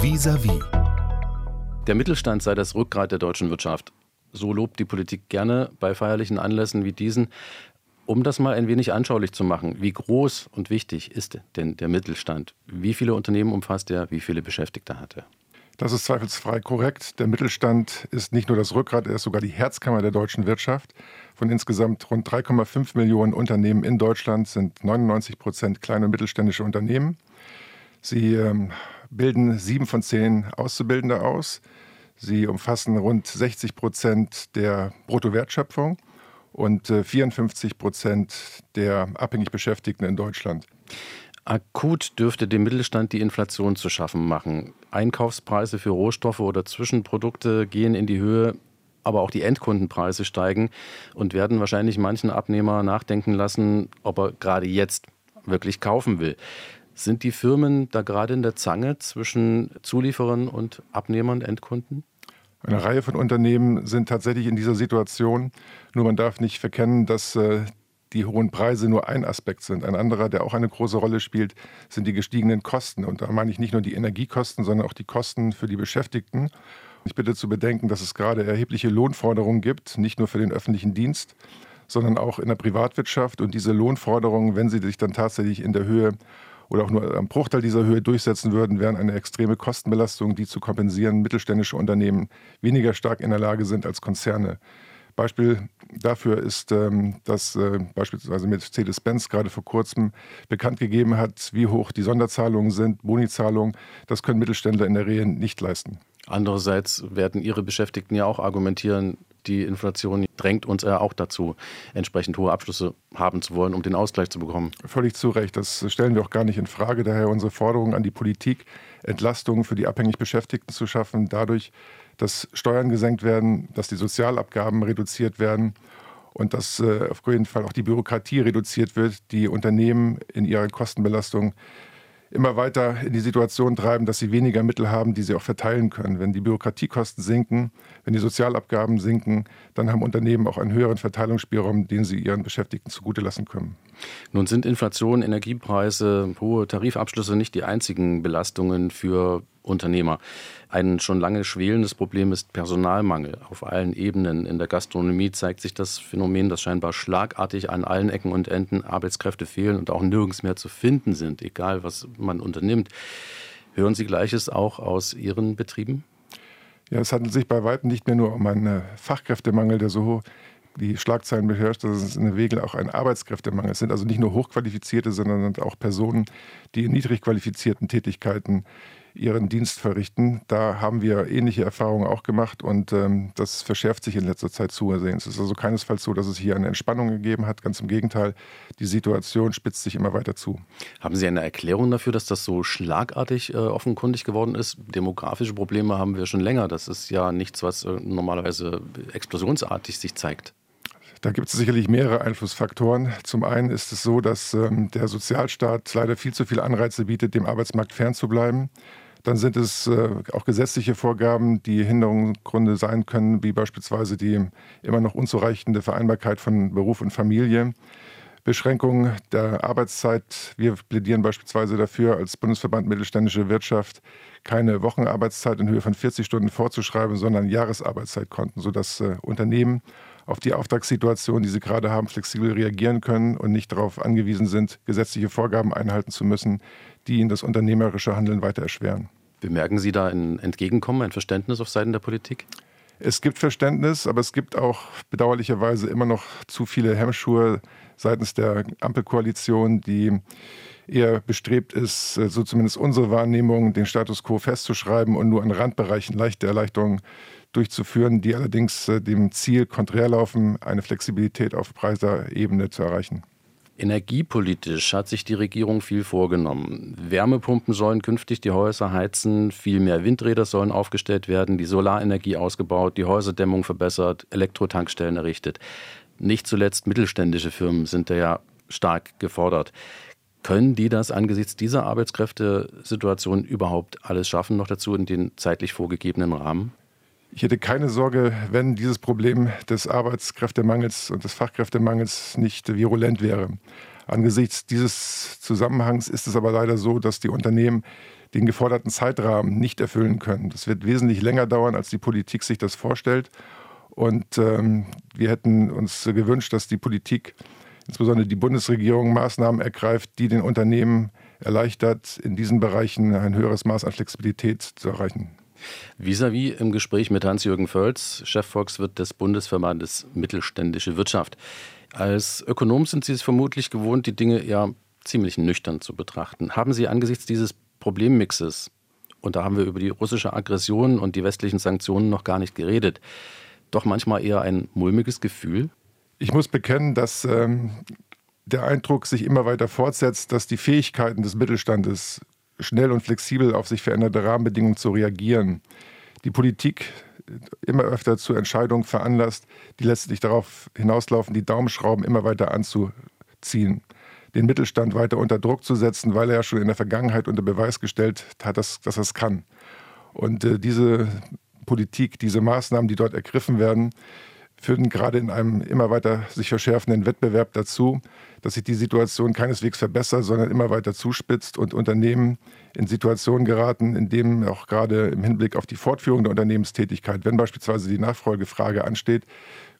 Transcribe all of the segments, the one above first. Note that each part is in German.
Vis-à-vis. Der Mittelstand sei das Rückgrat der deutschen Wirtschaft. So lobt die Politik gerne bei feierlichen Anlässen wie diesen. Um das mal ein wenig anschaulich zu machen, wie groß und wichtig ist denn der Mittelstand? Wie viele Unternehmen umfasst er? Wie viele Beschäftigte hat er? Das ist zweifelsfrei korrekt. Der Mittelstand ist nicht nur das Rückgrat, er ist sogar die Herzkammer der deutschen Wirtschaft. Von insgesamt rund 3,5 Millionen Unternehmen in Deutschland sind 99 Prozent kleine und mittelständische Unternehmen. Sie ähm, bilden sieben von zehn Auszubildende aus. Sie umfassen rund 60 Prozent der Bruttowertschöpfung und 54 äh, Prozent der abhängig Beschäftigten in Deutschland. Akut dürfte dem Mittelstand die Inflation zu schaffen machen. Einkaufspreise für Rohstoffe oder Zwischenprodukte gehen in die Höhe, aber auch die Endkundenpreise steigen und werden wahrscheinlich manchen Abnehmer nachdenken lassen, ob er gerade jetzt wirklich kaufen will. Sind die Firmen da gerade in der Zange zwischen Zulieferern und Abnehmern, Endkunden? Eine Reihe von Unternehmen sind tatsächlich in dieser Situation. Nur man darf nicht verkennen, dass äh, die hohen Preise nur ein Aspekt sind. Ein anderer, der auch eine große Rolle spielt, sind die gestiegenen Kosten. Und da meine ich nicht nur die Energiekosten, sondern auch die Kosten für die Beschäftigten. Ich bitte zu bedenken, dass es gerade erhebliche Lohnforderungen gibt, nicht nur für den öffentlichen Dienst, sondern auch in der Privatwirtschaft. Und diese Lohnforderungen, wenn sie sich dann tatsächlich in der Höhe oder auch nur am Bruchteil dieser Höhe durchsetzen würden, wären eine extreme Kostenbelastung, die zu kompensieren mittelständische Unternehmen weniger stark in der Lage sind als Konzerne. Beispiel dafür ist, ähm, dass äh, beispielsweise Mercedes-Benz gerade vor kurzem bekannt gegeben hat, wie hoch die Sonderzahlungen sind, Bonizahlungen. Das können Mittelständler in der Regel nicht leisten. Andererseits werden Ihre Beschäftigten ja auch argumentieren, die Inflation drängt uns ja auch dazu, entsprechend hohe Abschlüsse haben zu wollen, um den Ausgleich zu bekommen. Völlig zu Recht. Das stellen wir auch gar nicht in Frage. Daher unsere Forderung an die Politik, Entlastungen für die abhängig Beschäftigten zu schaffen, dadurch, dass Steuern gesenkt werden, dass die Sozialabgaben reduziert werden und dass äh, auf jeden Fall auch die Bürokratie reduziert wird, die Unternehmen in ihrer Kostenbelastung immer weiter in die Situation treiben, dass sie weniger Mittel haben, die sie auch verteilen können. Wenn die Bürokratiekosten sinken, wenn die Sozialabgaben sinken, dann haben Unternehmen auch einen höheren Verteilungsspielraum, den sie ihren Beschäftigten zugute lassen können. Nun sind Inflation, Energiepreise, hohe Tarifabschlüsse nicht die einzigen Belastungen für Unternehmer. Ein schon lange schwelendes Problem ist Personalmangel auf allen Ebenen. In der Gastronomie zeigt sich das Phänomen, dass scheinbar schlagartig an allen Ecken und Enden Arbeitskräfte fehlen und auch nirgends mehr zu finden sind, egal was man unternimmt. Hören Sie Gleiches auch aus Ihren Betrieben? Ja, es handelt sich bei weitem nicht mehr nur um einen Fachkräftemangel, der so die Schlagzeilen beherrscht, das ist in der Regel auch ein Arbeitskräftemangel. Es sind also nicht nur Hochqualifizierte, sondern auch Personen, die in niedrig qualifizierten Tätigkeiten ihren Dienst verrichten. Da haben wir ähnliche Erfahrungen auch gemacht und ähm, das verschärft sich in letzter Zeit zusehends. Es ist also keinesfalls so, dass es hier eine Entspannung gegeben hat. Ganz im Gegenteil, die Situation spitzt sich immer weiter zu. Haben Sie eine Erklärung dafür, dass das so schlagartig äh, offenkundig geworden ist? Demografische Probleme haben wir schon länger. Das ist ja nichts, was äh, normalerweise explosionsartig sich zeigt. Da gibt es sicherlich mehrere Einflussfaktoren. Zum einen ist es so, dass ähm, der Sozialstaat leider viel zu viele Anreize bietet, dem Arbeitsmarkt fernzubleiben. Dann sind es äh, auch gesetzliche Vorgaben, die Hinderungsgründe sein können, wie beispielsweise die immer noch unzureichende Vereinbarkeit von Beruf und Familie. Beschränkung der Arbeitszeit. Wir plädieren beispielsweise dafür, als Bundesverband Mittelständische Wirtschaft keine Wochenarbeitszeit in Höhe von 40 Stunden vorzuschreiben, sondern Jahresarbeitszeitkonten, sodass äh, Unternehmen auf die Auftragssituation, die sie gerade haben, flexibel reagieren können und nicht darauf angewiesen sind, gesetzliche Vorgaben einhalten zu müssen, die ihnen das unternehmerische Handeln weiter erschweren. Bemerken Sie da ein Entgegenkommen, ein Verständnis auf Seiten der Politik? Es gibt Verständnis, aber es gibt auch bedauerlicherweise immer noch zu viele Hemmschuhe seitens der Ampelkoalition, die eher bestrebt ist, so zumindest unsere Wahrnehmung, den Status quo festzuschreiben und nur an Randbereichen leichte Erleichterungen durchzuführen, die allerdings äh, dem Ziel konträr laufen, eine Flexibilität auf Preiseebene zu erreichen. Energiepolitisch hat sich die Regierung viel vorgenommen. Wärmepumpen sollen künftig die Häuser heizen, viel mehr Windräder sollen aufgestellt werden, die Solarenergie ausgebaut, die Häuserdämmung verbessert, Elektrotankstellen errichtet. Nicht zuletzt mittelständische Firmen sind da ja stark gefordert. Können die das angesichts dieser Arbeitskräftesituation überhaupt alles schaffen, noch dazu in den zeitlich vorgegebenen Rahmen? Ich hätte keine Sorge, wenn dieses Problem des Arbeitskräftemangels und des Fachkräftemangels nicht virulent wäre. Angesichts dieses Zusammenhangs ist es aber leider so, dass die Unternehmen den geforderten Zeitrahmen nicht erfüllen können. Das wird wesentlich länger dauern, als die Politik sich das vorstellt. Und ähm, wir hätten uns gewünscht, dass die Politik, insbesondere die Bundesregierung, Maßnahmen ergreift, die den Unternehmen erleichtert, in diesen Bereichen ein höheres Maß an Flexibilität zu erreichen. Vis-à-vis -vis im Gespräch mit Hans-Jürgen Völz, Chefvolkswirt des Bundesverbandes Mittelständische Wirtschaft. Als Ökonom sind Sie es vermutlich gewohnt, die Dinge ja ziemlich nüchtern zu betrachten. Haben Sie angesichts dieses Problemmixes, und da haben wir über die russische Aggression und die westlichen Sanktionen noch gar nicht geredet, doch manchmal eher ein mulmiges Gefühl? Ich muss bekennen, dass ähm, der Eindruck sich immer weiter fortsetzt, dass die Fähigkeiten des Mittelstandes, schnell und flexibel auf sich veränderte Rahmenbedingungen zu reagieren, die Politik immer öfter zu Entscheidungen veranlasst, die letztlich darauf hinauslaufen, die Daumenschrauben immer weiter anzuziehen, den Mittelstand weiter unter Druck zu setzen, weil er ja schon in der Vergangenheit unter Beweis gestellt hat, dass, dass er es kann. Und äh, diese Politik, diese Maßnahmen, die dort ergriffen werden, führen gerade in einem immer weiter sich verschärfenden Wettbewerb dazu, dass sich die Situation keineswegs verbessert, sondern immer weiter zuspitzt und Unternehmen in Situationen geraten, in denen auch gerade im Hinblick auf die Fortführung der Unternehmenstätigkeit, wenn beispielsweise die Nachfolgefrage ansteht,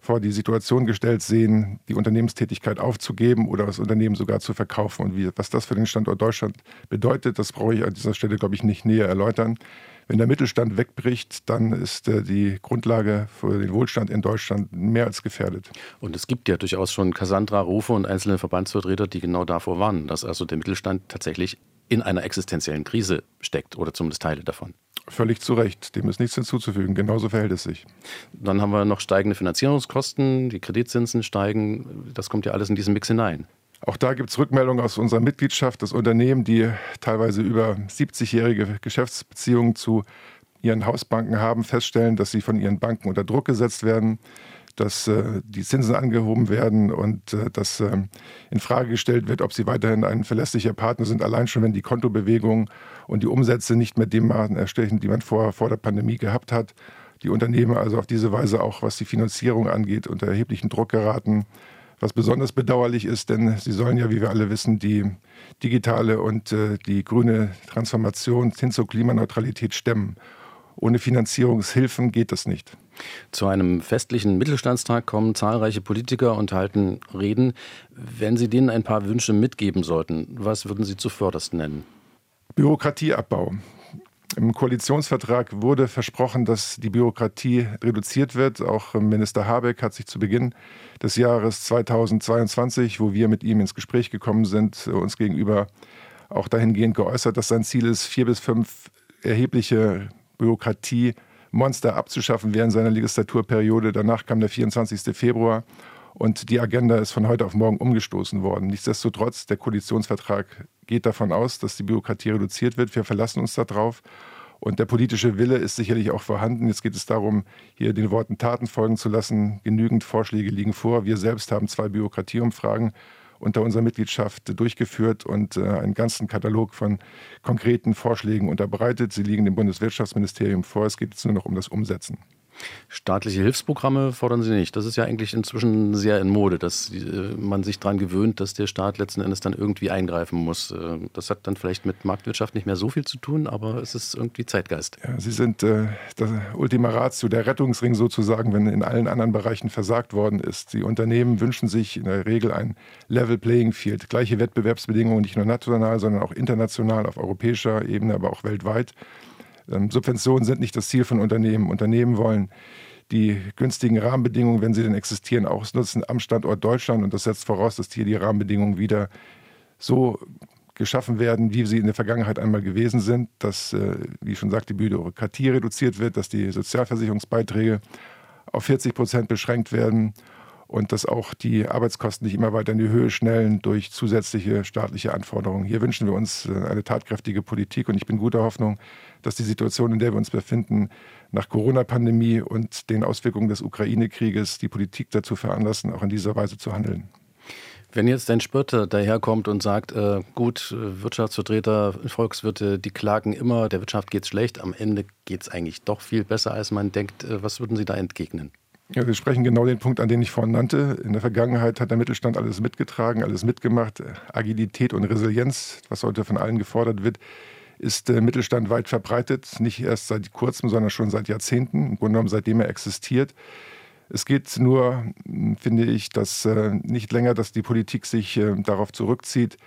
vor die Situation gestellt sehen, die Unternehmenstätigkeit aufzugeben oder das Unternehmen sogar zu verkaufen. Und wie, was das für den Standort Deutschland bedeutet, das brauche ich an dieser Stelle, glaube ich, nicht näher erläutern. Wenn der Mittelstand wegbricht, dann ist äh, die Grundlage für den Wohlstand in Deutschland mehr als gefährdet. Und es gibt ja durchaus schon Cassandra-Rufe und einzelne Verbandsvertreter, die genau davor warnen, dass also der Mittelstand tatsächlich in einer existenziellen Krise steckt oder zumindest Teile davon. Völlig zu Recht. Dem ist nichts hinzuzufügen. Genauso verhält es sich. Dann haben wir noch steigende Finanzierungskosten, die Kreditzinsen steigen. Das kommt ja alles in diesen Mix hinein. Auch da gibt es Rückmeldungen aus unserer Mitgliedschaft, dass Unternehmen, die teilweise über 70-jährige Geschäftsbeziehungen zu ihren Hausbanken haben, feststellen, dass sie von ihren Banken unter Druck gesetzt werden, dass äh, die Zinsen angehoben werden und äh, dass äh, in Frage gestellt wird, ob sie weiterhin ein verlässlicher Partner sind, allein schon wenn die Kontobewegungen und die Umsätze nicht mehr dem Maßen erstechen, die man vor, vor der Pandemie gehabt hat. Die Unternehmen also auf diese Weise auch, was die Finanzierung angeht, unter erheblichen Druck geraten was besonders bedauerlich ist, denn sie sollen ja, wie wir alle wissen, die digitale und äh, die grüne Transformation hin zur Klimaneutralität stemmen. Ohne Finanzierungshilfen geht das nicht. Zu einem festlichen Mittelstandstag kommen zahlreiche Politiker und halten Reden. Wenn Sie denen ein paar Wünsche mitgeben sollten, was würden Sie zuvörderst nennen? Bürokratieabbau. Im Koalitionsvertrag wurde versprochen, dass die Bürokratie reduziert wird. Auch Minister Habeck hat sich zu Beginn des Jahres 2022, wo wir mit ihm ins Gespräch gekommen sind, uns gegenüber auch dahingehend geäußert, dass sein Ziel ist, vier bis fünf erhebliche Bürokratiemonster abzuschaffen während seiner Legislaturperiode. Danach kam der 24. Februar und die Agenda ist von heute auf morgen umgestoßen worden. Nichtsdestotrotz, der Koalitionsvertrag geht davon aus, dass die Bürokratie reduziert wird. Wir verlassen uns darauf. Und der politische Wille ist sicherlich auch vorhanden. Jetzt geht es darum, hier den Worten Taten folgen zu lassen. Genügend Vorschläge liegen vor. Wir selbst haben zwei Bürokratieumfragen unter unserer Mitgliedschaft durchgeführt und äh, einen ganzen Katalog von konkreten Vorschlägen unterbreitet. Sie liegen dem Bundeswirtschaftsministerium vor. Es geht jetzt nur noch um das Umsetzen. Staatliche Hilfsprogramme fordern Sie nicht. Das ist ja eigentlich inzwischen sehr in Mode, dass äh, man sich daran gewöhnt, dass der Staat letzten Endes dann irgendwie eingreifen muss. Äh, das hat dann vielleicht mit Marktwirtschaft nicht mehr so viel zu tun, aber es ist irgendwie Zeitgeist. Ja, Sie sind äh, das Ultima Ratio, der Rettungsring sozusagen, wenn in allen anderen Bereichen versagt worden ist. Die Unternehmen wünschen sich in der Regel ein Level Playing Field, gleiche Wettbewerbsbedingungen, nicht nur national, sondern auch international auf europäischer Ebene, aber auch weltweit. Ähm, Subventionen sind nicht das Ziel von Unternehmen. Unternehmen wollen die günstigen Rahmenbedingungen, wenn sie denn existieren, ausnutzen am Standort Deutschland. Und das setzt voraus, dass hier die Rahmenbedingungen wieder so geschaffen werden, wie sie in der Vergangenheit einmal gewesen sind, dass, äh, wie schon sagte, die Bürokratie reduziert wird, dass die Sozialversicherungsbeiträge auf 40 Prozent beschränkt werden und dass auch die Arbeitskosten nicht immer weiter in die Höhe schnellen durch zusätzliche staatliche Anforderungen. Hier wünschen wir uns äh, eine tatkräftige Politik und ich bin guter Hoffnung, dass die Situation, in der wir uns befinden, nach Corona-Pandemie und den Auswirkungen des Ukraine-Krieges die Politik dazu veranlassen, auch in dieser Weise zu handeln. Wenn jetzt ein Spürter daherkommt und sagt, äh, gut, Wirtschaftsvertreter, Volkswirte, die klagen immer, der Wirtschaft geht es schlecht, am Ende geht es eigentlich doch viel besser, als man denkt, äh, was würden Sie da entgegnen? Ja, wir sprechen genau den Punkt an, den ich vorhin nannte. In der Vergangenheit hat der Mittelstand alles mitgetragen, alles mitgemacht. Agilität und Resilienz, was heute von allen gefordert wird, ist der Mittelstand weit verbreitet, nicht erst seit kurzem, sondern schon seit Jahrzehnten, im Grunde genommen seitdem er existiert. Es geht nur, finde ich, dass äh, nicht länger, dass die Politik sich äh, darauf zurückzieht,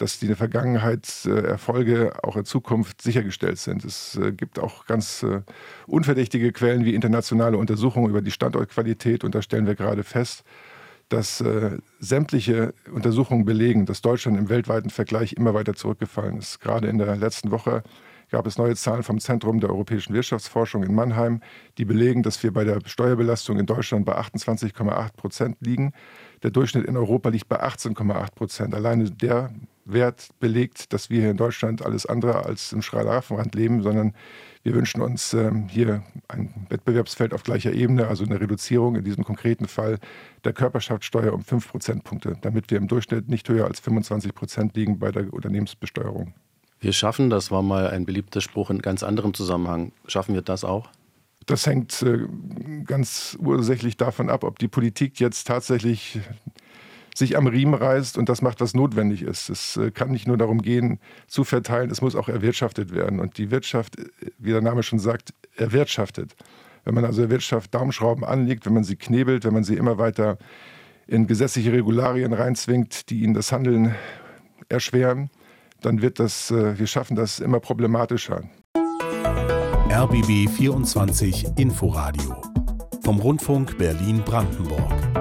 dass die in der Vergangenheit äh, Erfolge auch in Zukunft sichergestellt sind. Es äh, gibt auch ganz äh, unverdächtige Quellen wie internationale Untersuchungen über die Standortqualität und da stellen wir gerade fest, dass äh, sämtliche Untersuchungen belegen, dass Deutschland im weltweiten Vergleich immer weiter zurückgefallen ist. Gerade in der letzten Woche gab es neue Zahlen vom Zentrum der europäischen Wirtschaftsforschung in Mannheim, die belegen, dass wir bei der Steuerbelastung in Deutschland bei 28,8 Prozent liegen. Der Durchschnitt in Europa liegt bei 18,8 Prozent. Alleine der Wert belegt, dass wir hier in Deutschland alles andere als im Schreieraffenrand leben, sondern wir wünschen uns ähm, hier ein Wettbewerbsfeld auf gleicher Ebene, also eine Reduzierung in diesem konkreten Fall der Körperschaftssteuer um 5 Prozentpunkte, damit wir im Durchschnitt nicht höher als 25 Prozent liegen bei der Unternehmensbesteuerung. Wir schaffen, das war mal ein beliebter Spruch in ganz anderem Zusammenhang. Schaffen wir das auch? Das hängt äh, ganz ursächlich davon ab, ob die Politik jetzt tatsächlich sich am Riemen reißt und das macht, was notwendig ist. Es äh, kann nicht nur darum gehen, zu verteilen, es muss auch erwirtschaftet werden. Und die Wirtschaft, äh, wie der Name schon sagt, erwirtschaftet. Wenn man also der Wirtschaft Daumenschrauben anlegt, wenn man sie knebelt, wenn man sie immer weiter in gesetzliche Regularien reinzwingt, die ihnen das Handeln erschweren, dann wird das, äh, wir schaffen das immer problematischer. RBB 24 Inforadio vom Rundfunk Berlin-Brandenburg.